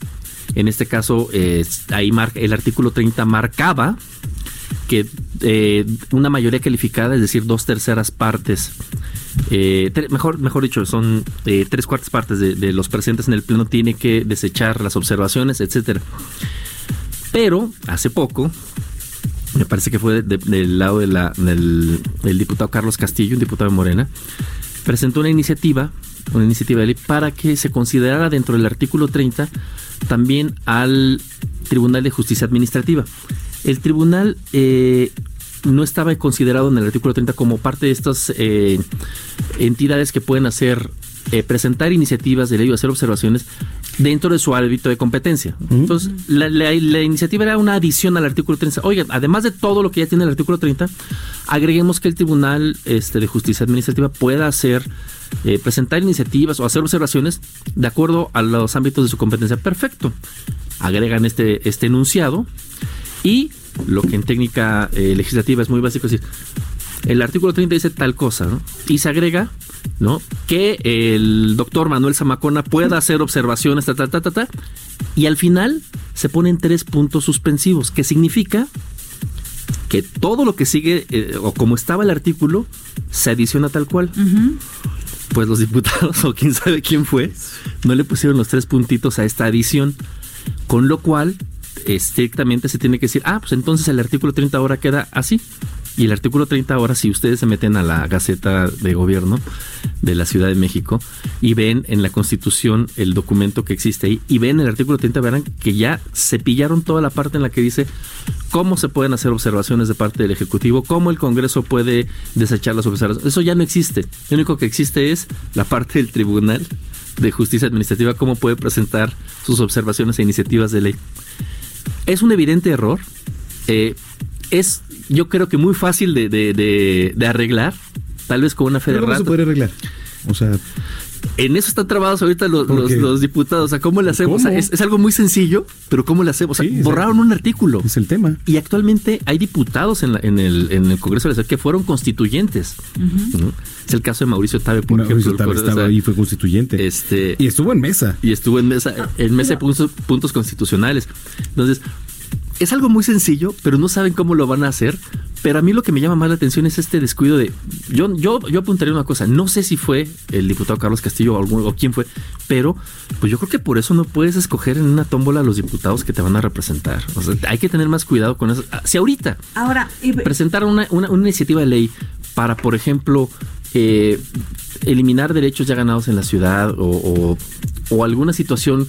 En este caso, eh, ahí marca, el artículo 30 marcaba que eh, una mayoría calificada, es decir, dos terceras partes, eh, mejor, mejor dicho, son eh, tres cuartas partes de, los presentes en el pleno tiene que desechar las observaciones, etcétera. Pero hace poco, me parece que fue de- del lado de la- del, del diputado Carlos Castillo, un diputado de Morena, presentó una iniciativa, una iniciativa de ley para que se considerara dentro del artículo 30 también al Tribunal de Justicia Administrativa. El tribunal eh, no estaba considerado en el artículo 30 como parte de estas eh, entidades que pueden hacer eh, presentar iniciativas de ley o hacer observaciones dentro de su ámbito de competencia. Entonces, la, la- la iniciativa era una adición al artículo 30. Oigan, además de todo lo que ya tiene el artículo 30, agreguemos que el Tribunal este, de Justicia Administrativa pueda hacer, eh, presentar iniciativas o hacer observaciones de acuerdo a los ámbitos de su competencia. Perfecto. Agregan este, este enunciado y lo que en técnica eh, legislativa es muy básico, es decir, el artículo 30 dice tal cosa, ¿no? Y se agrega, ¿no? Que el doctor Manuel Zamacona pueda hacer observaciones, ta, ta, ta, ta, ta. Y al final se ponen tres puntos suspensivos, que significa que todo lo que sigue, eh, o como estaba el artículo, se adiciona tal cual. Pues los diputados, o quién sabe quién fue, no le pusieron los tres puntitos a esta adición. Con lo cual, estrictamente se tiene que decir, ah, pues entonces el artículo 30 ahora queda así. Y el artículo 30 ahora, si ustedes se meten a la Gaceta de Gobierno de la Ciudad de México y ven en la Constitución el documento que existe ahí y ven el artículo 30, verán que ya se pillaron toda la parte en la que dice cómo se pueden hacer observaciones de parte del Ejecutivo, cómo el Congreso puede desechar las observaciones. Eso ya no existe. Lo único que existe es la parte del Tribunal de Justicia Administrativa, cómo puede presentar sus observaciones e iniciativas de ley. Es un evidente error. Eh, es, yo creo que muy fácil de, de- de- de arreglar, tal vez con una fe de ¿Cómo se podría arreglar? O sea, En eso están trabados ahorita los, diputados. O sea, ¿cómo le hacemos? O sea, ¿Cómo? es, es algo muy sencillo, pero ¿cómo le hacemos? O sea, Sí, borraron un artículo. es el tema. Y actualmente hay diputados en, la- en el, en el Congreso de la Ciudad que fueron constituyentes. ¿no? Es el caso de Mauricio Tabe, por Mauricio ejemplo. Tabe o sea, estaba ahí, fue constituyente. Este, y estuvo en mesa. y estuvo en mesa, en mesa de puntos, puntos constitucionales. Entonces, es algo muy sencillo, pero no saben cómo lo van a hacer. Pero a mí lo que me llama más la atención es este descuido de. Yo, yo, yo apuntaría una cosa. No sé si fue el diputado Carlos Castillo o, algún- o quién fue, pero pues yo creo que por eso no puedes escoger en una tómbola a los diputados que te van a representar. O sea, hay que tener más cuidado con eso. Si ahorita Ahora, y- presentar una, una- una iniciativa de ley para, por ejemplo, eh, eliminar derechos ya ganados en la ciudad o, o- o alguna situación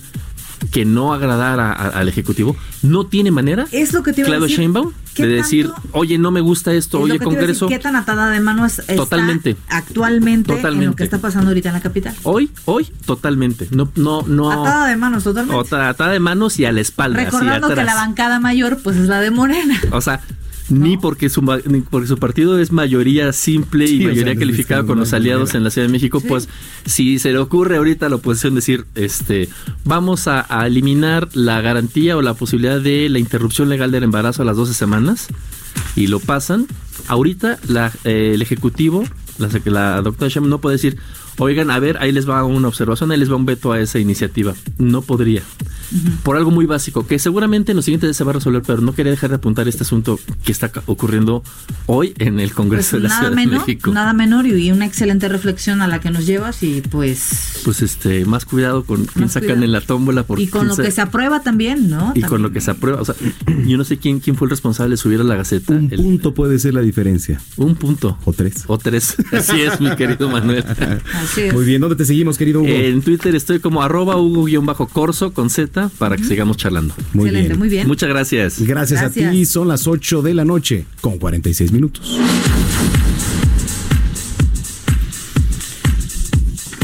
que no agradara a- al Ejecutivo, no tiene manera, Es lo que te iba a decir. Sheinbaum, ¿Qué de decir, oye, no me gusta esto, Es oye, decir, Congreso, ¿Qué tan atada de mano es, está Totalmente. actualmente en lo Totalmente. que está pasando ahorita en la capital? hoy, hoy, totalmente, no, no, no, Atada de manos totalmente. otra atada de manos y a la espalda, así Recordando que la bancada mayor pues es la de Morena. O sea, ni porque su ni porque su partido es mayoría simple Sí, y o mayoría sea, calificada con los aliados manera. en la Ciudad de México, pues si se le ocurre ahorita a la oposición decir, este, vamos a, a eliminar la garantía o la posibilidad de la interrupción legal del embarazo a las 12 semanas y lo pasan, ahorita la, eh, el ejecutivo, la, la doctora Sheinbaum no puede decir, oigan, a ver, ahí les va una observación, ahí les va un veto a esa iniciativa. No podría por algo muy básico, que seguramente en los siguientes días se va a resolver, pero no quería dejar de apuntar este asunto que está ocurriendo hoy en el Congreso Pues de la nada Ciudad de menor, México. nada menor y una excelente reflexión a la que nos llevas y pues Pues este, más cuidado con quién sacan cuidado. en la tómbola porque y con lo sabe- que se aprueba también, ¿no? y También. con lo que se aprueba, o sea, yo no sé quién quién fue el responsable de subir a la Gaceta Un el- punto puede ser la diferencia. un punto O tres. o tres. Así es, mi querido Manuel. Así es. Muy bien, ¿dónde te seguimos, querido Hugo? En Twitter estoy como arroba Hugo-Corso con Z para que sigamos charlando. muy Excelente, bien. muy bien. Muchas gracias. Gracias, a Gracias. ti, son las 8 de la noche con 46 minutos.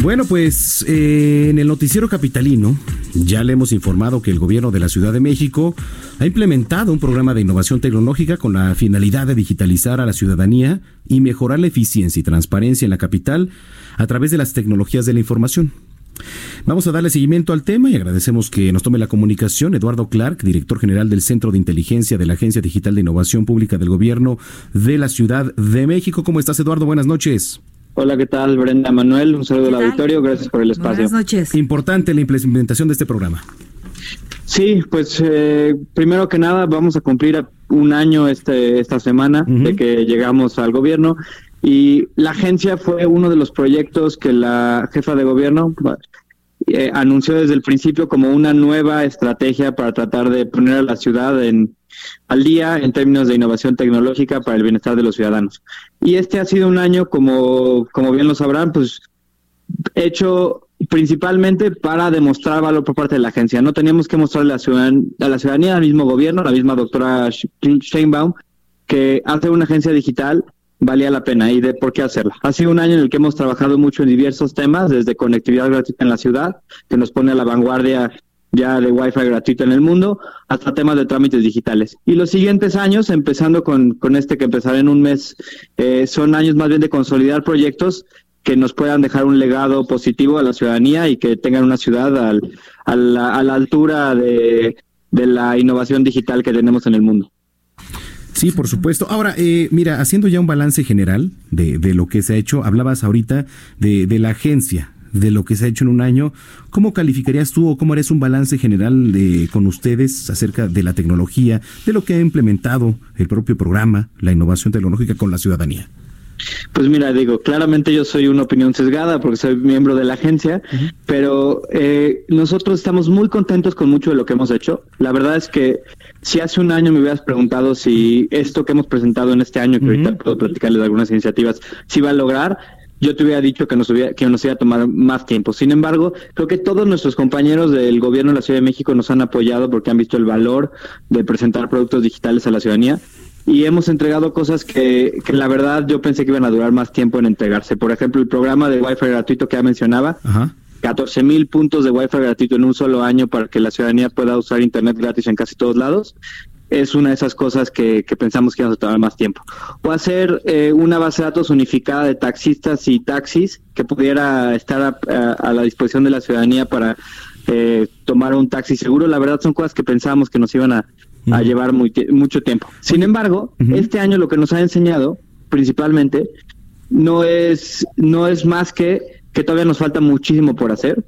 Bueno, pues eh, en el noticiero capitalino ya le hemos informado que el gobierno de la Ciudad de México ha implementado un programa de innovación tecnológica con la finalidad de digitalizar a la ciudadanía y mejorar la eficiencia y transparencia en la capital a través de las tecnologías de la información. Vamos a darle seguimiento al tema y agradecemos que nos tome la comunicación Eduardo Clark, director general del Centro de Inteligencia de la Agencia Digital de Innovación Pública del Gobierno de la Ciudad de México. ¿Cómo estás, Eduardo? Buenas noches. Hola, ¿qué tal? Brenda Manuel, un saludo ¿Qué al auditorio, gracias por el espacio. Buenas noches. Importante la implementación de este programa. Sí, pues eh, primero que nada vamos a cumplir un año este esta semana de que llegamos al gobierno y la agencia fue uno de los proyectos que la jefa de gobierno eh, anunció desde el principio como una nueva estrategia para tratar de poner a la ciudad en al día en términos de innovación tecnológica para el bienestar de los ciudadanos. Y este ha sido un año, como, como bien lo sabrán, pues hecho principalmente para demostrar valor por parte de la agencia. No teníamos que mostrarle a la, ciudadan- a la ciudadanía, al mismo gobierno, a la misma doctora Sh- Sheinbaum, que hacer una agencia digital valía la pena y de por qué hacerla. Ha sido un año en el que hemos trabajado mucho en diversos temas, desde conectividad gratuita en la ciudad, que nos pone a la vanguardia ya de Wi-Fi gratuito en el mundo, hasta temas de trámites digitales. Y los siguientes años, empezando con, con este que empezará en un mes, eh, son años más bien de consolidar proyectos que nos puedan dejar un legado positivo a la ciudadanía y que tengan una ciudad al- a, la, a la altura de, de la innovación digital que tenemos en el mundo. Sí, por supuesto. Ahora, eh, mira, haciendo ya un balance general de, de lo que se ha hecho, hablabas ahorita de, de la agencia, de lo que se ha hecho en un año. ¿Cómo calificarías tú o cómo harías un balance general de, con ustedes acerca de la tecnología, de lo que ha implementado el propio programa, la innovación tecnológica con la ciudadanía? Pues mira, digo, claramente yo soy una opinión sesgada porque soy miembro de la agencia, pero eh, nosotros estamos muy contentos con mucho de lo que hemos hecho. La verdad es que si hace un año me hubieras preguntado si esto que hemos presentado en este año, que ahorita puedo platicarles de algunas iniciativas, si va a lograr, yo te hubiera dicho que nos, hubiera, que nos iba a tomar más tiempo. Sin embargo, creo que todos nuestros compañeros del gobierno de la Ciudad de México nos han apoyado porque han visto el valor de presentar productos digitales a la ciudadanía y hemos entregado cosas que, que la verdad yo pensé que iban a durar más tiempo en entregarse. Por ejemplo, el programa de Wi-Fi gratuito que ya mencionaba, 14 mil puntos de Wi-Fi gratuito en un solo año para que la ciudadanía pueda usar Internet gratis en casi todos lados. Es una de esas cosas que, que pensamos que iban a tomar más tiempo. O hacer eh, una base de datos unificada de taxistas y taxis que pudiera estar a, a- a la disposición de la ciudadanía para eh, tomar un taxi seguro. La verdad son cosas que pensábamos que nos iban a, a llevar muy mucho tiempo. Sin embargo, este año lo que nos ha enseñado principalmente no es no es más que que todavía nos falta muchísimo por hacer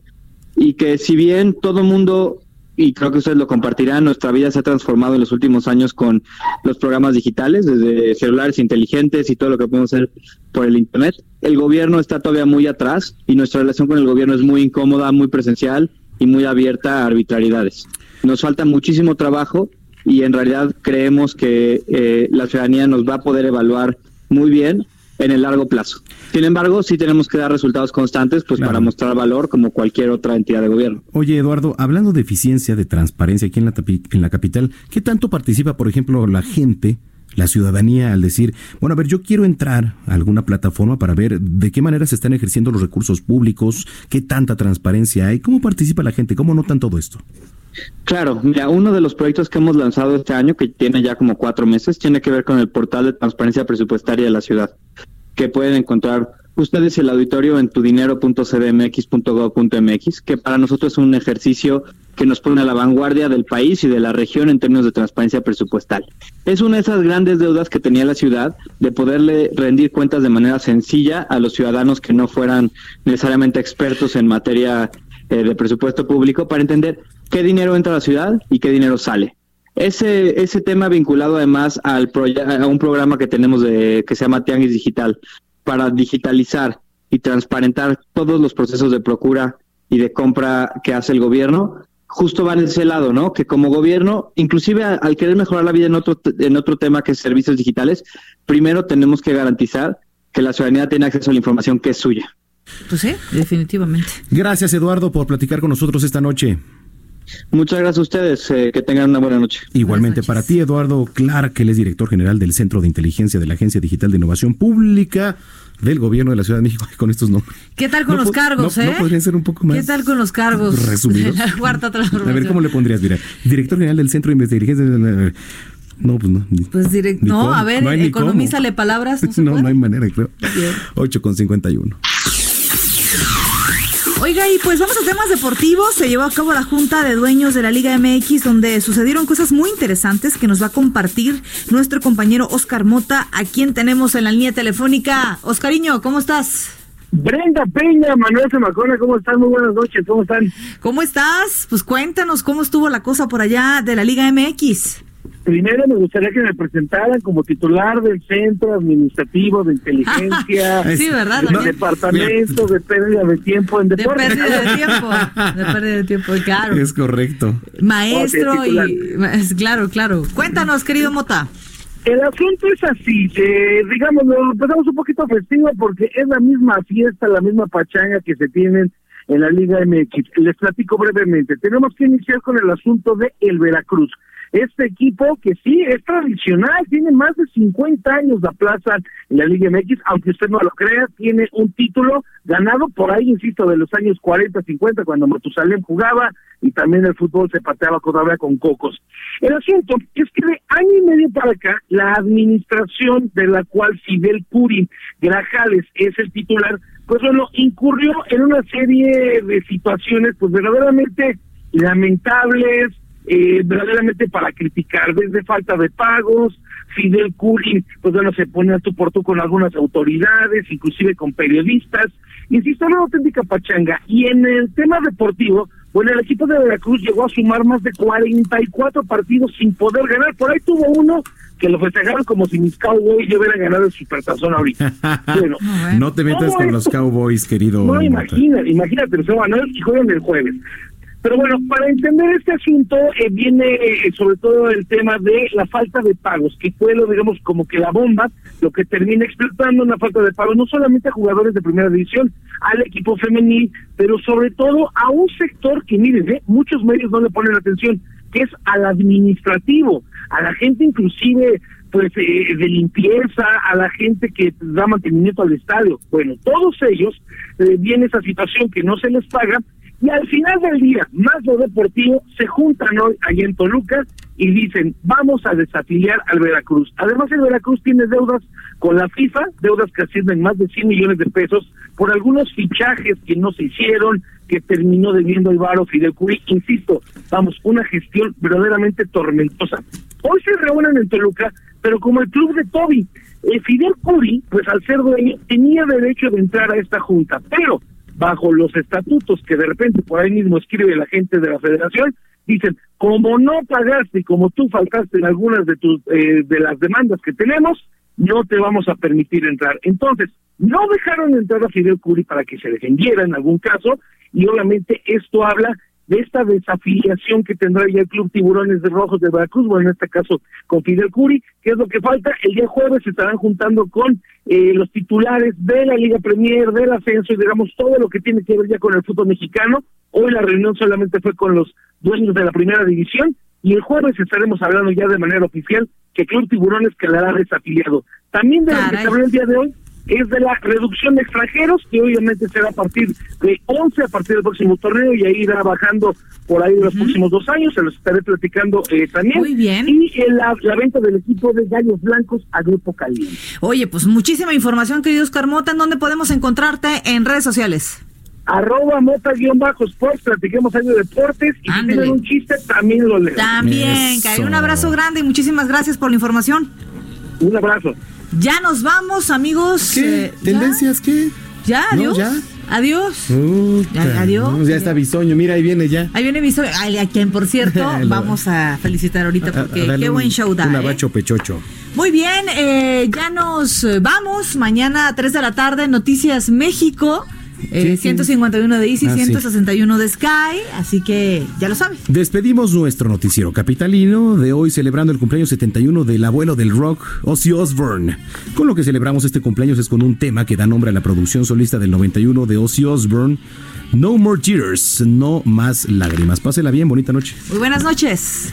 y que si bien todo mundo y creo que ustedes lo compartirán, nuestra vida se ha transformado en los últimos años con los programas digitales, desde celulares inteligentes y todo lo que podemos hacer por el Internet. El gobierno está todavía muy atrás y nuestra relación con el gobierno es muy incómoda, muy presencial y muy abierta a arbitrariedades. Nos falta muchísimo trabajo y en realidad creemos que eh, la ciudadanía nos va a poder evaluar muy bien en el largo plazo. Sin embargo, sí tenemos que dar resultados constantes pues para mostrar valor como cualquier otra entidad de gobierno. Oye, Eduardo, hablando de eficiencia, de transparencia aquí en la, en la capital, ¿qué tanto participa, por ejemplo, la gente, la ciudadanía, al decir, bueno, a ver, yo quiero entrar a alguna plataforma para ver de qué manera se están ejerciendo los recursos públicos, qué tanta transparencia hay, cómo participa la gente, cómo notan todo esto? Claro, mira, uno de los proyectos que hemos lanzado este año, que tiene ya como cuatro meses, tiene que ver con el portal de transparencia presupuestaria de la ciudad, que pueden encontrar ustedes el auditorio en tudinero.cdmx.gov.mx, que para nosotros es un ejercicio que nos pone a la vanguardia del país y de la región en términos de transparencia presupuestal. Es una de esas grandes deudas que tenía la ciudad de poderle rendir cuentas de manera sencilla a los ciudadanos que no fueran necesariamente expertos en materia eh, de presupuesto público para entender qué dinero entra a la ciudad y qué dinero sale. Ese, ese tema vinculado además al a un programa que tenemos de, que se llama Tianguis Digital para digitalizar y transparentar todos los procesos de procura y de compra que hace el gobierno, justo van en ese lado, ¿no? Que como gobierno, inclusive al querer mejorar la vida en otro, en otro tema que es servicios digitales, primero tenemos que garantizar que la ciudadanía tiene acceso a la información que es suya. Pues sí, definitivamente. Gracias, Eduardo, por platicar con nosotros esta noche. Muchas gracias a ustedes, eh, que tengan una buena noche. Igualmente para ti, Eduardo Clark, que él es director general del Centro de Inteligencia de la Agencia Digital de Innovación Pública del Gobierno de la Ciudad de México, con estos nombres. ¿Qué tal con No los cargos, no- eh? no podrían ser un poco más ¿Qué tal con los cargos? resumidos? La cuarta A transformación. ver, ¿cómo le pondrías? Mira, director general del Centro de Inteligencia. No, pues no. ni- Pues direct- ni no, cómo, a ver, economízale palabras. ¿no se No, puede? no hay manera, creo. Bien. 8 con 51. Oiga, y pues vamos a temas deportivos. Se llevó a cabo la Junta de Dueños de la Liga MX, donde sucedieron cosas muy interesantes que nos va a compartir nuestro compañero Oscar Mota, a quien tenemos en la línea telefónica. Oscariño, ¿cómo estás? Brenda Peña, Manuel Zamacona, ¿cómo están? Muy buenas noches, ¿cómo están? ¿Cómo estás? Pues cuéntanos cómo estuvo la cosa por allá de la Liga MX. Primero me gustaría que me presentaran como titular del Centro Administrativo de Inteligencia, Sí, ¿verdad? del. Departamento de Pérdida de Tiempo en De Deportes. pérdida de tiempo. De pérdida de tiempo, claro. Es correcto. Maestro y... Claro, claro. Cuéntanos, querido Mota. El asunto es así, eh, digamos, lo empezamos un poquito festivo porque es la misma fiesta, la misma pachanga que se tienen en la Liga MX. Les platico brevemente. Tenemos que iniciar con el asunto de el Veracruz. Este equipo que sí es tradicional, tiene más de 50 años de plaza en la Liga MX, aunque usted no lo crea, tiene un título ganado por ahí, insisto, de los años 40, 50, cuando Matusalén jugaba y también el fútbol se pateaba todavía con cocos. El asunto es que de año y medio para acá, la administración de la cual Fidel Curi Grajales es el titular, pues bueno, incurrió en una serie de situaciones pues verdaderamente lamentables, eh, verdaderamente para criticar, desde falta de pagos, Fidel Curi, pues bueno, se pone a tu por tú con algunas autoridades, inclusive con periodistas, insisto, una auténtica pachanga. Y en el tema deportivo, bueno, el equipo de Veracruz llegó a sumar más de 44 partidos sin poder ganar, por ahí tuvo uno que lo festejaron como si mis Cowboys ya hubieran ganado el Supertazón ahorita. Bueno, No te metas ¿cómo con los Cowboys, querido. No, imagínate, imagínate, se van a y juegan el jueves. Pero bueno, para entender este asunto eh, viene eh, sobre todo el tema de la falta de pagos, que fue lo digamos como que la bomba, lo que termina explotando una falta de pagos, no solamente a jugadores de primera división, al equipo femenil, pero sobre todo a un sector que miren, eh, muchos medios no le ponen atención, que es al administrativo, a la gente inclusive pues eh, de limpieza, a la gente que da mantenimiento al estadio. Bueno, todos ellos eh, viene esa situación que no se les paga y al final del día, más lo deportivo, se juntan hoy allá en Toluca y dicen, vamos a desafiliar al Veracruz. Además, el Veracruz tiene deudas con la FIFA, deudas que ascienden más de 100 millones de pesos por algunos fichajes que no se hicieron, que terminó debiendo el Varo Fidel Curi. Insisto, vamos, una gestión verdaderamente tormentosa. Hoy se reúnen en Toluca, pero como el club de Toby, eh, Fidel Curi, pues al ser dueño, tenía derecho de entrar a esta junta, pero bajo los estatutos que de repente por ahí mismo escribe la gente de la federación, dicen, como no pagaste y como tú faltaste en algunas de tus eh, de las demandas que tenemos, no te vamos a permitir entrar. Entonces, no dejaron entrar a Fidel Curi para que se defendiera en algún caso, y obviamente esto habla de esta desafiliación que tendrá ya el Club Tiburones de Rojos de Veracruz, bueno, en este caso con Fidel Curi, que es lo que falta. El día jueves se estarán juntando con eh, los titulares de la Liga Premier, del ascenso y digamos todo lo que tiene que ver ya con el fútbol mexicano. Hoy la reunión solamente fue con los dueños de la primera división y el jueves estaremos hablando ya de manera oficial que Club Tiburones quedará desafiliado. También de lo que se habló el día de hoy es de la reducción de extranjeros, que obviamente será a partir de 11 a partir del próximo torneo y ahí irá bajando por ahí de los próximos dos años, se los estaré platicando eh, también. Muy bien. Y eh, la, la venta del equipo de Gallos Blancos a Grupo Caliente. Oye, pues muchísima información, querido Oscar Mota. ¿En dónde podemos encontrarte en redes sociales? Arroba mota-sports, platiquemos algo de deportes y si tienen un chiste también lo leo. También, Cari, un abrazo grande y muchísimas gracias por la información. Un abrazo. Ya nos vamos, amigos. ¿Qué? Eh. ¿Tendencias qué? ¿Ya? No, ¿Adiós? ya. Adiós. Adiós. no, ya está bisoño, mira, ahí viene ya. Ahí viene ay, a quien, por cierto, vamos a felicitar ahorita A- a porque qué buen show da. Un ¿eh? abacho pechocho. Muy bien, eh, ya nos vamos. Mañana a 3 de la tarde, Noticias México. Eh, Sí, sí. 151 de Easy, Ah, sí. 161 de Sky. Así que ya lo sabes. Despedimos nuestro noticiero capitalino de hoy celebrando el cumpleaños 71 del abuelo del rock, Ozzy Osbourne. Con lo que celebramos este cumpleaños es con un tema que da nombre a la producción solista del 91 de Ozzy Osbourne, No More Tears, no más lágrimas. Pásela bien, bonita noche. Muy buenas noches.